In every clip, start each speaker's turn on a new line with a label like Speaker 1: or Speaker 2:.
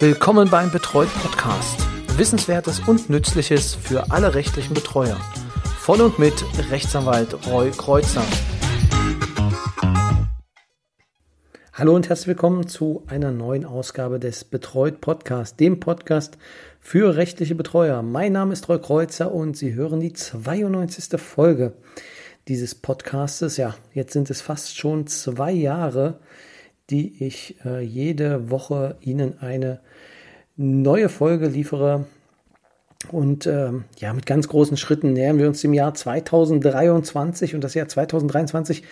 Speaker 1: Willkommen beim Betreut Podcast. Wissenswertes und Nützliches für alle rechtlichen Betreuer. Von und mit Rechtsanwalt Roy Kreuzer. Hallo und herzlich willkommen zu einer neuen Ausgabe des Betreut Podcast, dem Podcast für rechtliche Betreuer. Mein Name ist Roy Kreuzer und Sie hören die 92. Folge dieses Podcastes. Ja, jetzt sind es fast schon zwei Jahre, die ich äh, jede Woche Ihnen eine neue Folge liefere. Und ähm, ja, mit ganz großen Schritten nähern wir uns dem Jahr 2023 und das Jahr 2023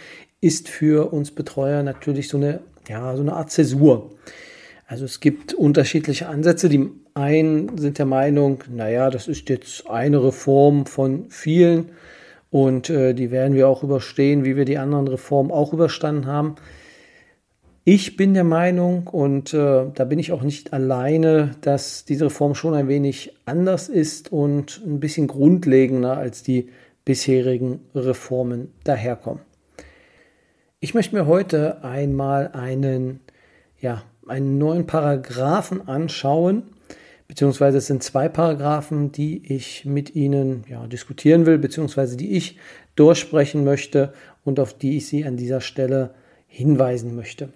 Speaker 1: ist für uns Betreuer natürlich so eine, ja, so eine Art Zäsur. Also es gibt unterschiedliche Ansätze. Die einen sind der Meinung, naja, das ist jetzt eine Reform von vielen und äh, die werden wir auch überstehen, wie wir die anderen Reformen auch überstanden haben. Ich bin der Meinung, und äh, da bin ich auch nicht alleine, dass diese Reform schon ein wenig anders ist und ein bisschen grundlegender als die bisherigen Reformen daherkommen. Ich möchte mir heute einmal einen, ja, einen neuen Paragraphen anschauen, beziehungsweise es sind zwei Paragraphen, die ich mit Ihnen ja, diskutieren will, beziehungsweise die ich durchsprechen möchte und auf die ich Sie an dieser Stelle hinweisen möchte.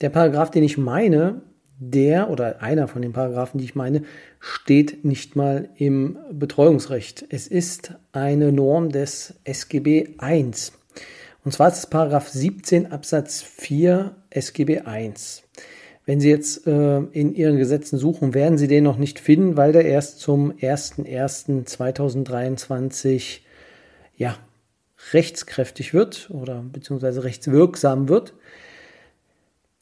Speaker 1: Der Paragraph, den ich meine, der oder einer von den Paragraphen, die ich meine, steht nicht mal im Betreuungsrecht. Es ist eine Norm des SGB I. Und zwar ist es Paragraph 17 Absatz 4 SGB I. Wenn Sie jetzt äh, in Ihren Gesetzen suchen, werden Sie den noch nicht finden, weil der erst zum 01.01.2023 ja, rechtskräftig wird oder beziehungsweise rechtswirksam wird.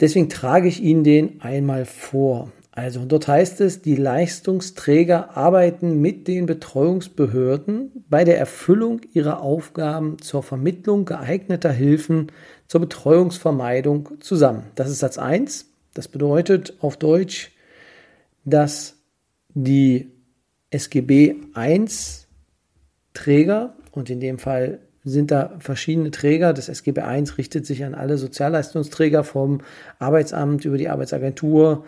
Speaker 1: Deswegen trage ich Ihnen den einmal vor. Also dort heißt es, die Leistungsträger arbeiten mit den Betreuungsbehörden bei der Erfüllung ihrer Aufgaben zur Vermittlung geeigneter Hilfen zur Betreuungsvermeidung zusammen. Das ist Satz 1. Das bedeutet auf Deutsch, dass die SGB I Träger und in dem Fall sind da verschiedene Träger. Das SGB I richtet sich an alle Sozialleistungsträger vom Arbeitsamt über die Arbeitsagentur.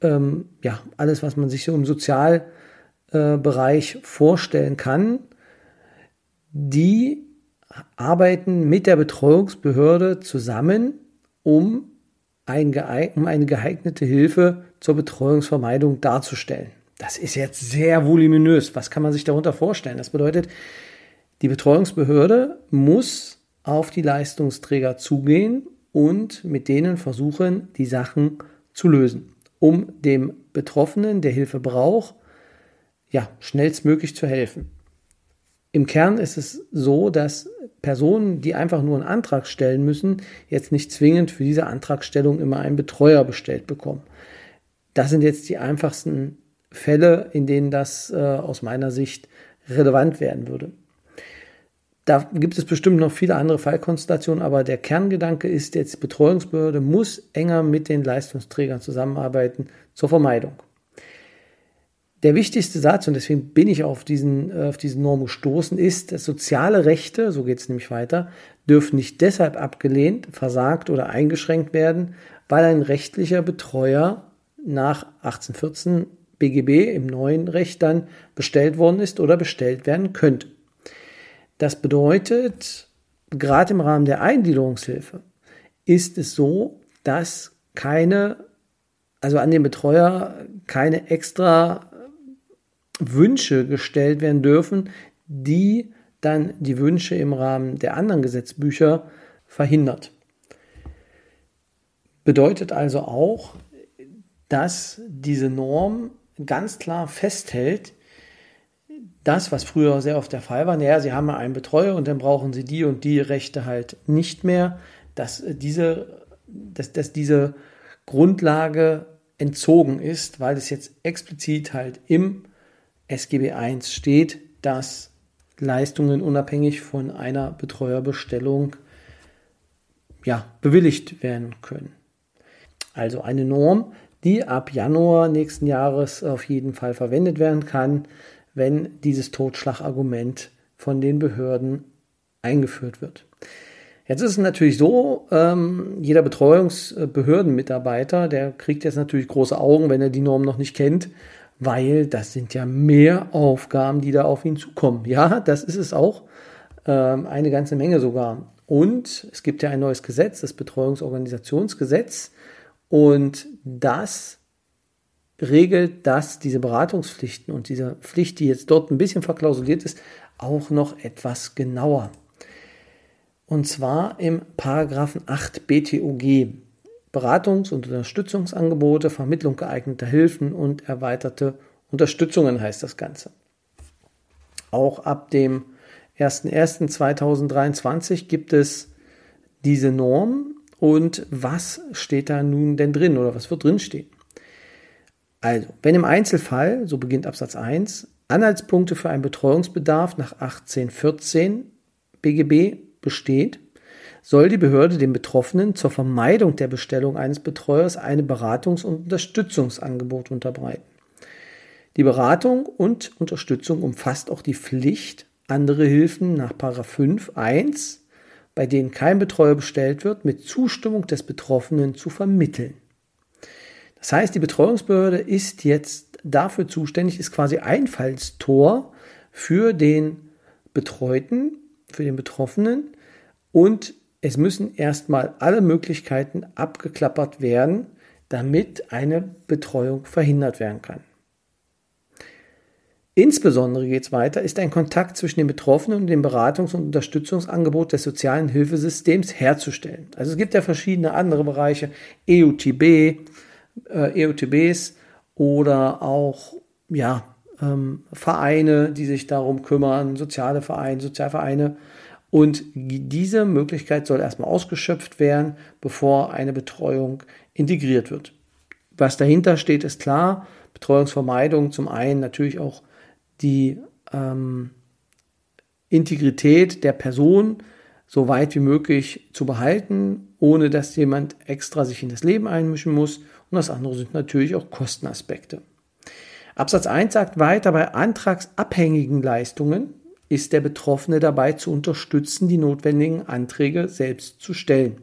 Speaker 1: Ähm, ja, alles, was man sich so im Sozialbereich äh, vorstellen kann. Die arbeiten mit der Betreuungsbehörde zusammen, um, ein um eine geeignete Hilfe zur Betreuungsvermeidung darzustellen. Das ist jetzt sehr voluminös. Was kann man sich darunter vorstellen? Das bedeutet, die Betreuungsbehörde muss auf die Leistungsträger zugehen und mit denen versuchen, die Sachen zu lösen, um dem Betroffenen, der Hilfe braucht, ja, schnellstmöglich zu helfen. Im Kern ist es so, dass Personen, die einfach nur einen Antrag stellen müssen, jetzt nicht zwingend für diese Antragstellung immer einen Betreuer bestellt bekommen. Das sind jetzt die einfachsten Fälle, in denen das äh, aus meiner Sicht relevant werden würde. Da gibt es bestimmt noch viele andere Fallkonstellationen, aber der Kerngedanke ist jetzt, die Betreuungsbehörde muss enger mit den Leistungsträgern zusammenarbeiten zur Vermeidung. Der wichtigste Satz, und deswegen bin ich auf diesen, äh, auf diesen Norm gestoßen, ist, dass soziale Rechte, so geht es nämlich weiter, dürfen nicht deshalb abgelehnt, versagt oder eingeschränkt werden, weil ein rechtlicher Betreuer nach 1814 BGB im neuen Recht dann bestellt worden ist oder bestellt werden könnte. Das bedeutet, gerade im Rahmen der Eingliederungshilfe ist es so, dass keine, also an den Betreuer keine extra Wünsche gestellt werden dürfen, die dann die Wünsche im Rahmen der anderen Gesetzbücher verhindert. Bedeutet also auch, dass diese Norm ganz klar festhält, das, was früher sehr oft der Fall war, naja, Sie haben einen Betreuer und dann brauchen Sie die und die Rechte halt nicht mehr, dass diese, dass, dass diese Grundlage entzogen ist, weil es jetzt explizit halt im SGB I steht, dass Leistungen unabhängig von einer Betreuerbestellung ja, bewilligt werden können. Also eine Norm, die ab Januar nächsten Jahres auf jeden Fall verwendet werden kann, wenn dieses Totschlagargument von den Behörden eingeführt wird. Jetzt ist es natürlich so, ähm, jeder Betreuungsbehördenmitarbeiter, der kriegt jetzt natürlich große Augen, wenn er die Norm noch nicht kennt, weil das sind ja mehr Aufgaben, die da auf ihn zukommen. Ja, das ist es auch, ähm, eine ganze Menge sogar. Und es gibt ja ein neues Gesetz, das Betreuungsorganisationsgesetz, und das regelt, dass diese Beratungspflichten und diese Pflicht, die jetzt dort ein bisschen verklausuliert ist, auch noch etwas genauer. Und zwar im Paragraphen 8 BTOG. Beratungs- und Unterstützungsangebote, Vermittlung geeigneter Hilfen und erweiterte Unterstützungen heißt das Ganze. Auch ab dem 01.01.2023 gibt es diese Norm und was steht da nun denn drin oder was wird drin stehen? Also, wenn im Einzelfall, so beginnt Absatz 1, Anhaltspunkte für einen Betreuungsbedarf nach 1814 BGB besteht, soll die Behörde dem Betroffenen zur Vermeidung der Bestellung eines Betreuers eine Beratungs- und Unterstützungsangebot unterbreiten. Die Beratung und Unterstützung umfasst auch die Pflicht, andere Hilfen nach 5 1, bei denen kein Betreuer bestellt wird, mit Zustimmung des Betroffenen zu vermitteln. Das heißt, die Betreuungsbehörde ist jetzt dafür zuständig, ist quasi Einfallstor für den Betreuten, für den Betroffenen und es müssen erstmal alle Möglichkeiten abgeklappert werden, damit eine Betreuung verhindert werden kann. Insbesondere geht es weiter, ist ein Kontakt zwischen den Betroffenen und dem Beratungs- und Unterstützungsangebot des sozialen Hilfesystems herzustellen. Also es gibt ja verschiedene andere Bereiche, EUTB, äh, EUTBs oder auch ja, ähm, Vereine, die sich darum kümmern, soziale Vereine, Sozialvereine. Und diese Möglichkeit soll erstmal ausgeschöpft werden, bevor eine Betreuung integriert wird. Was dahinter steht, ist klar. Betreuungsvermeidung zum einen natürlich auch die ähm, Integrität der Person so weit wie möglich zu behalten, ohne dass jemand extra sich in das Leben einmischen muss. Und das andere sind natürlich auch Kostenaspekte. Absatz 1 sagt weiter, bei antragsabhängigen Leistungen ist der Betroffene dabei zu unterstützen, die notwendigen Anträge selbst zu stellen.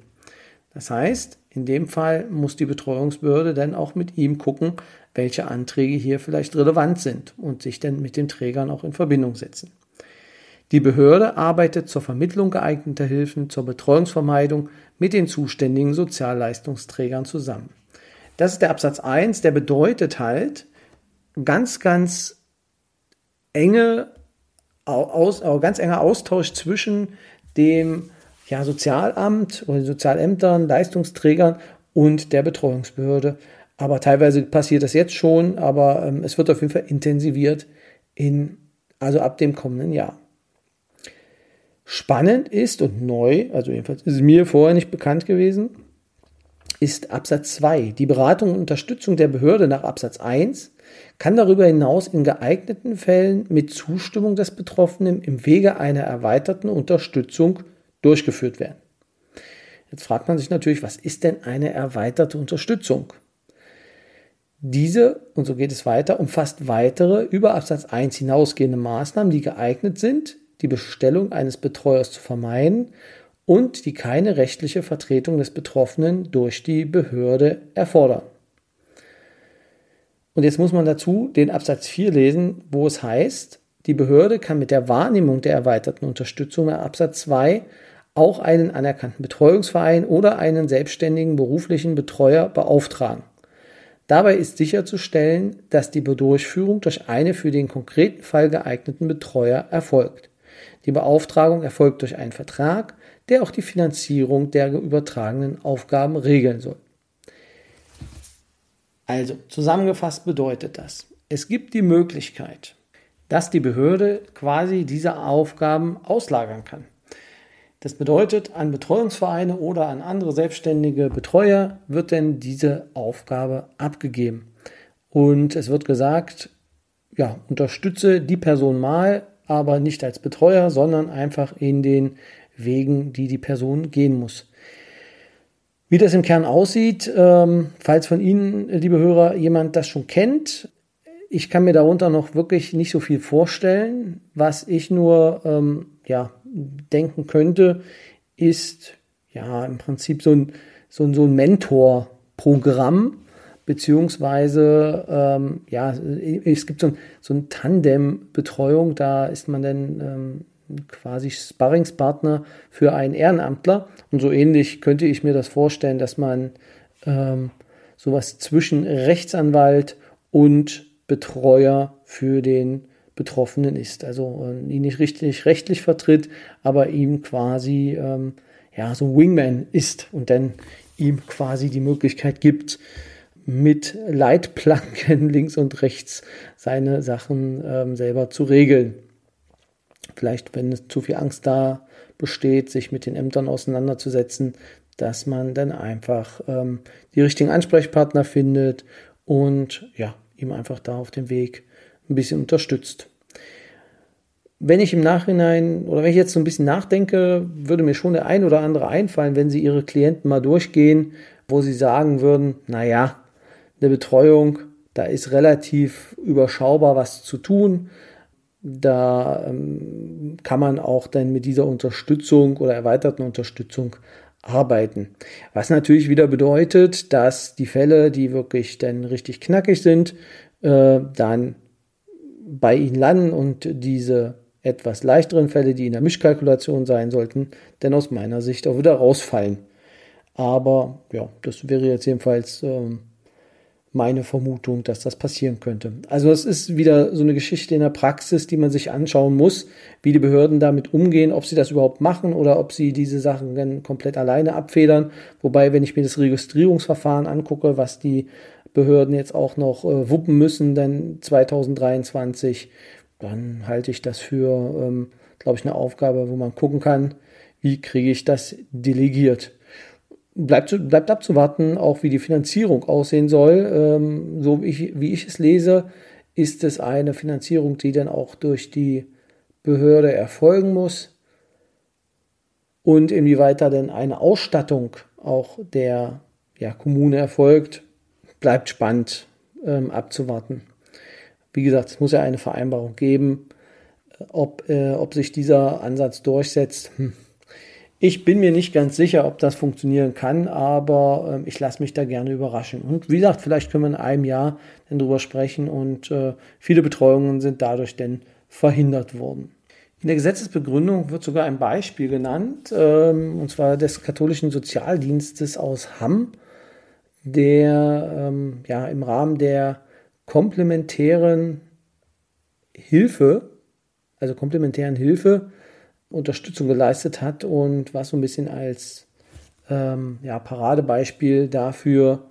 Speaker 1: Das heißt, in dem Fall muss die Betreuungsbehörde dann auch mit ihm gucken, welche Anträge hier vielleicht relevant sind und sich dann mit den Trägern auch in Verbindung setzen. Die Behörde arbeitet zur Vermittlung geeigneter Hilfen, zur Betreuungsvermeidung mit den zuständigen Sozialleistungsträgern zusammen. Das ist der Absatz 1, der bedeutet halt ganz, ganz enge, aus, ganz enger Austausch zwischen dem ja, Sozialamt oder den Sozialämtern, Leistungsträgern und der Betreuungsbehörde. Aber teilweise passiert das jetzt schon, aber ähm, es wird auf jeden Fall intensiviert in, also ab dem kommenden Jahr. Spannend ist und neu, also jedenfalls ist es mir vorher nicht bekannt gewesen, ist Absatz 2. Die Beratung und Unterstützung der Behörde nach Absatz 1 kann darüber hinaus in geeigneten Fällen mit Zustimmung des Betroffenen im Wege einer erweiterten Unterstützung durchgeführt werden. Jetzt fragt man sich natürlich, was ist denn eine erweiterte Unterstützung? Diese, und so geht es weiter, umfasst weitere über Absatz 1 hinausgehende Maßnahmen, die geeignet sind, die Bestellung eines Betreuers zu vermeiden und die keine rechtliche Vertretung des Betroffenen durch die Behörde erfordern. Und jetzt muss man dazu den Absatz 4 lesen, wo es heißt, die Behörde kann mit der Wahrnehmung der erweiterten Unterstützung nach Absatz 2 auch einen anerkannten Betreuungsverein oder einen selbstständigen beruflichen Betreuer beauftragen. Dabei ist sicherzustellen, dass die Durchführung durch eine für den konkreten Fall geeigneten Betreuer erfolgt. Die Beauftragung erfolgt durch einen Vertrag, der auch die Finanzierung der übertragenen Aufgaben regeln soll. Also zusammengefasst bedeutet das, es gibt die Möglichkeit, dass die Behörde quasi diese Aufgaben auslagern kann. Das bedeutet, an Betreuungsvereine oder an andere selbstständige Betreuer wird denn diese Aufgabe abgegeben. Und es wird gesagt, ja, unterstütze die Person mal, aber nicht als Betreuer, sondern einfach in den Wegen, die die Person gehen muss. Wie das im Kern aussieht, ähm, falls von Ihnen, liebe Hörer, jemand das schon kennt, ich kann mir darunter noch wirklich nicht so viel vorstellen. Was ich nur ähm, ja, denken könnte, ist ja, im Prinzip so ein, so ein, so ein Mentorprogramm, beziehungsweise, ähm, ja, es gibt so ein, so ein Tandem-Betreuung, da ist man dann ähm, quasi Sparringspartner für einen Ehrenamtler. Und so ähnlich könnte ich mir das vorstellen, dass man ähm, sowas zwischen Rechtsanwalt und Betreuer für den Betroffenen ist. Also äh, ihn nicht richtig rechtlich vertritt, aber ihm quasi ähm, ja so ein Wingman ist und dann ihm quasi die Möglichkeit gibt, mit Leitplanken links und rechts seine Sachen ähm, selber zu regeln. Vielleicht, wenn zu viel Angst da besteht, sich mit den Ämtern auseinanderzusetzen, dass man dann einfach ähm, die richtigen Ansprechpartner findet und ja, ihm einfach da auf dem Weg ein bisschen unterstützt. Wenn ich im Nachhinein oder wenn ich jetzt so ein bisschen nachdenke, würde mir schon der ein oder andere einfallen, wenn Sie Ihre Klienten mal durchgehen, wo Sie sagen würden, naja, eine Betreuung, da ist relativ überschaubar was zu tun. Da ähm, kann man auch dann mit dieser Unterstützung oder erweiterten Unterstützung arbeiten. Was natürlich wieder bedeutet, dass die Fälle, die wirklich dann richtig knackig sind, äh, dann bei Ihnen landen und diese etwas leichteren Fälle, die in der Mischkalkulation sein sollten, dann aus meiner Sicht auch wieder rausfallen. Aber ja, das wäre jetzt jedenfalls ähm, meine Vermutung, dass das passieren könnte. Also es ist wieder so eine Geschichte in der Praxis, die man sich anschauen muss, wie die Behörden damit umgehen, ob sie das überhaupt machen oder ob sie diese Sachen dann komplett alleine abfedern. Wobei, wenn ich mir das Registrierungsverfahren angucke, was die Behörden jetzt auch noch äh, wuppen müssen, dann 2023, dann halte ich das für, ähm, glaube ich, eine Aufgabe, wo man gucken kann, wie kriege ich das delegiert bleibt, bleibt abzuwarten, auch wie die Finanzierung aussehen soll. Ähm, so wie ich, wie ich es lese, ist es eine Finanzierung, die dann auch durch die Behörde erfolgen muss. Und inwieweit da denn eine Ausstattung auch der ja, Kommune erfolgt, bleibt spannend ähm, abzuwarten. Wie gesagt, es muss ja eine Vereinbarung geben. Ob, äh, ob sich dieser Ansatz durchsetzt, hm ich bin mir nicht ganz sicher, ob das funktionieren kann, aber äh, ich lasse mich da gerne überraschen. Und wie gesagt, vielleicht können wir in einem Jahr dann drüber sprechen und äh, viele Betreuungen sind dadurch dann verhindert worden. In der Gesetzesbegründung wird sogar ein Beispiel genannt, ähm, und zwar des katholischen Sozialdienstes aus Hamm, der ähm, ja im Rahmen der komplementären Hilfe, also komplementären Hilfe, Unterstützung geleistet hat und was so ein bisschen als ähm, ja, Paradebeispiel dafür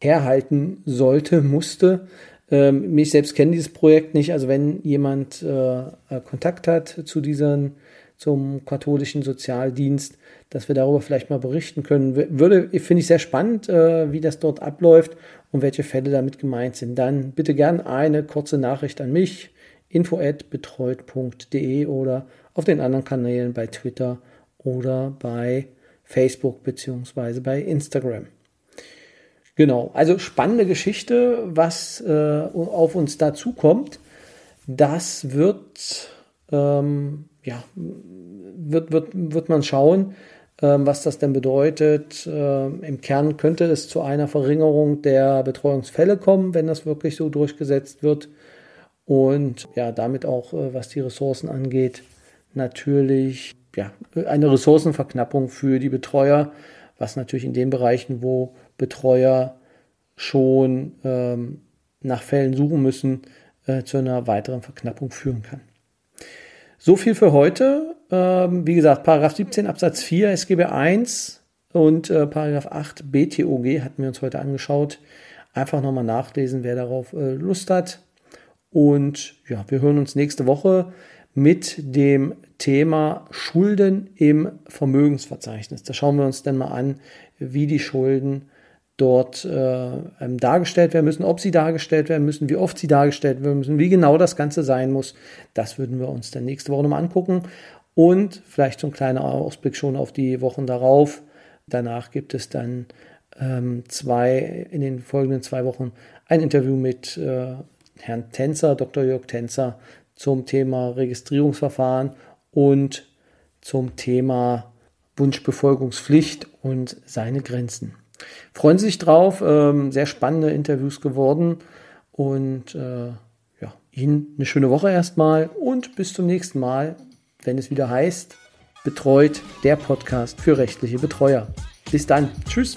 Speaker 1: herhalten sollte, musste. Ähm, mich selbst kenne dieses Projekt nicht. Also wenn jemand äh, äh, Kontakt hat zu diesen, zum katholischen Sozialdienst, dass wir darüber vielleicht mal berichten können, würde, finde ich sehr spannend, äh, wie das dort abläuft und welche Fälle damit gemeint sind. Dann bitte gern eine kurze Nachricht an mich, info@betreut.de oder auf den anderen Kanälen bei Twitter oder bei Facebook beziehungsweise bei Instagram. Genau, also spannende Geschichte, was äh, auf uns dazu kommt. Das wird, ähm, ja, wird, wird, wird man schauen, ähm, was das denn bedeutet. Ähm, Im Kern könnte es zu einer Verringerung der Betreuungsfälle kommen, wenn das wirklich so durchgesetzt wird. Und ja, damit auch, äh, was die Ressourcen angeht, natürlich ja, eine Ressourcenverknappung für die Betreuer, was natürlich in den Bereichen, wo Betreuer schon ähm, nach Fällen suchen müssen, äh, zu einer weiteren Verknappung führen kann. So viel für heute. Ähm, wie gesagt, Paragraph 17 Absatz 4 SGB 1 und äh, Paragraph 8 BTOG hatten wir uns heute angeschaut. Einfach nochmal nachlesen, wer darauf äh, Lust hat. Und ja, wir hören uns nächste Woche mit dem Thema Schulden im Vermögensverzeichnis. Da schauen wir uns dann mal an, wie die Schulden dort äh, ähm, dargestellt werden müssen, ob sie dargestellt werden müssen, wie oft sie dargestellt werden müssen, wie genau das Ganze sein muss. Das würden wir uns dann nächste Woche nochmal angucken. Und vielleicht so ein kleiner Ausblick schon auf die Wochen darauf. Danach gibt es dann ähm, zwei, in den folgenden zwei Wochen ein Interview mit äh, Herrn Tänzer, Dr. Jörg Tänzer, zum Thema Registrierungsverfahren und zum Thema Wunschbefolgungspflicht und seine Grenzen. Freuen Sie sich drauf, ähm, sehr spannende Interviews geworden und äh, ja, Ihnen eine schöne Woche erstmal und bis zum nächsten Mal, wenn es wieder heißt, betreut der Podcast für rechtliche Betreuer. Bis dann. Tschüss.